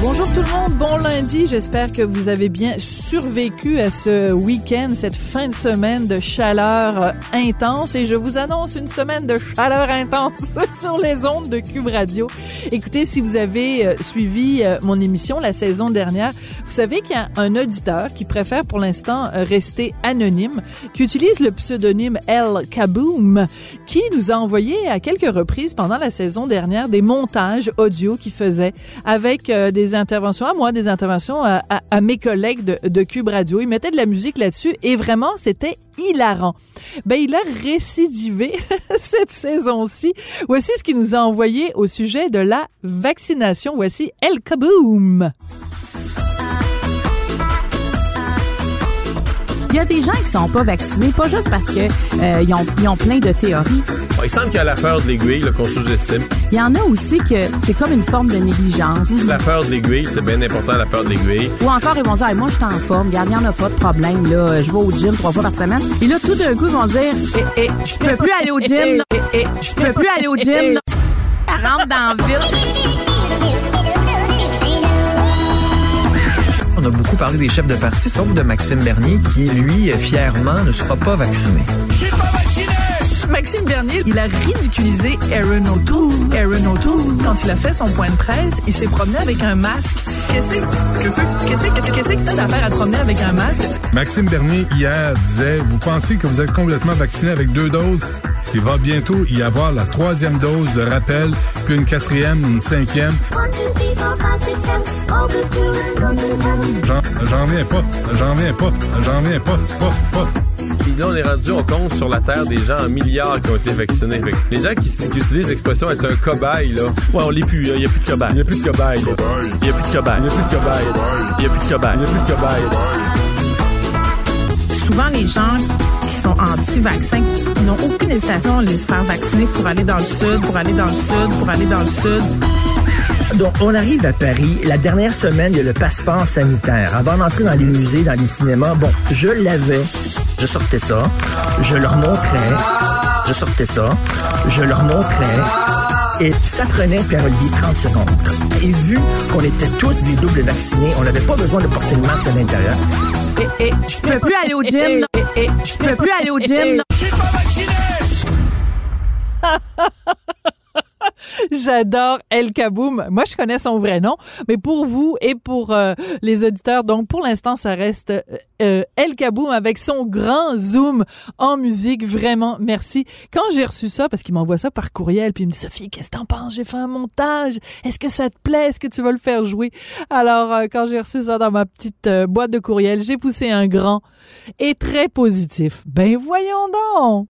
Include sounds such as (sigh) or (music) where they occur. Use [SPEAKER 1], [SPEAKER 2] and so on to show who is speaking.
[SPEAKER 1] Bonjour tout le monde, bon lundi. J'espère que vous avez bien survécu à ce week-end, cette fin de semaine de chaleur euh, intense. Et je vous annonce une semaine de chaleur intense (laughs) sur les ondes de Cube Radio. Écoutez, si vous avez euh, suivi euh, mon émission la saison dernière, vous savez qu'il y a un auditeur qui préfère pour l'instant rester anonyme, qui utilise le pseudonyme El Kaboom, qui nous a envoyé à quelques reprises pendant la saison dernière des montages audio qu'il faisait avec des interventions à moi, des interventions à, mes collègues de, Cube Radio. Il mettait de la musique là-dessus et vraiment, c'était hilarant. Ben, il a récidivé (laughs) cette saison-ci. Voici ce qu'il nous a envoyé au sujet de la vaccination. Voici El Kaboom.
[SPEAKER 2] Il y a des gens qui sont pas vaccinés, pas juste parce que euh, ils, ont, ils ont plein de théories.
[SPEAKER 3] Il semble qu'il y a l'affaire de l'aiguille qu'on sous-estime.
[SPEAKER 2] Il y en a aussi que c'est comme une forme de négligence.
[SPEAKER 3] L'affaire de l'aiguille, c'est bien important, l'affaire de l'aiguille.
[SPEAKER 2] Ou encore, ils vont dire, moi, je suis en forme, regarde, il n'y en a pas de problème, là, je vais au gym trois fois par semaine. Et là, tout d'un coup, ils vont dire, eh, eh, je peux plus aller au gym, eh, eh, je peux plus aller au gym. Elle rentre dans la ville.
[SPEAKER 4] Parlé des chefs de parti, sauf de Maxime Bernier, qui, lui, fièrement, ne sera pas vacciné.
[SPEAKER 1] Pas vacciné! Maxime Bernier, il a ridiculisé Aaron O'Toole. Aaron O'Toole, quand il a fait son point de presse, il s'est promené avec un masque. Qu'est-ce que qu'est-ce que t'as d'affaire à te promener avec un masque?
[SPEAKER 5] Maxime Bernier, hier, disait, vous pensez que vous êtes complètement vacciné avec deux doses? Il va bientôt y avoir la troisième dose de rappel, puis une quatrième, une cinquième. J'en viens pas, j'en viens pas, j'en viens pas, pas, pas.
[SPEAKER 3] Puis là, on est rendu, on compte sur la Terre des gens en milliards qui ont été vaccinés. les gens qui, qui utilisent l'expression être un cobaye, là. Ouais, on l'est plus, il n'y a plus de cobaye. Il n'y a plus de cobaye. Il n'y a plus de cobaye. Il n'y a plus de cobaye. Il n'y a plus de cobaye. Il n'y a plus de cobaye.
[SPEAKER 2] Souvent, les gens qui sont anti-vaccins n'ont aucune hésitation à les faire vacciner pour aller dans le sud, pour aller dans le sud, pour aller dans le sud.
[SPEAKER 6] Donc, on arrive à Paris. La dernière semaine, il y a le passeport sanitaire. Avant d'entrer dans les musées, dans les cinémas, bon, je l'avais. Je sortais ça. Je leur montrais. Je sortais ça. Je leur montrais. Et ça prenait, Pierre-Olivier, 30 secondes. Et vu qu'on était tous des doubles vaccinés, on n'avait pas besoin de porter le masque à l'intérieur.
[SPEAKER 2] Je peux plus aller au gym. Et, et, je peux plus aller au gym.
[SPEAKER 1] Je suis pas vacciné! (laughs) J'adore El Kaboum. Moi, je connais son vrai nom, mais pour vous et pour euh, les auditeurs, donc pour l'instant, ça reste euh, El Kaboum avec son grand zoom en musique. Vraiment, merci. Quand j'ai reçu ça, parce qu'il m'envoie ça par courriel, puis il me dit Sophie, qu'est-ce que t'en penses? J'ai fait un montage. Est-ce que ça te plaît? Est-ce que tu vas le faire jouer? Alors, euh, quand j'ai reçu ça dans ma petite boîte de courriel, j'ai poussé un grand et très positif. Ben voyons donc.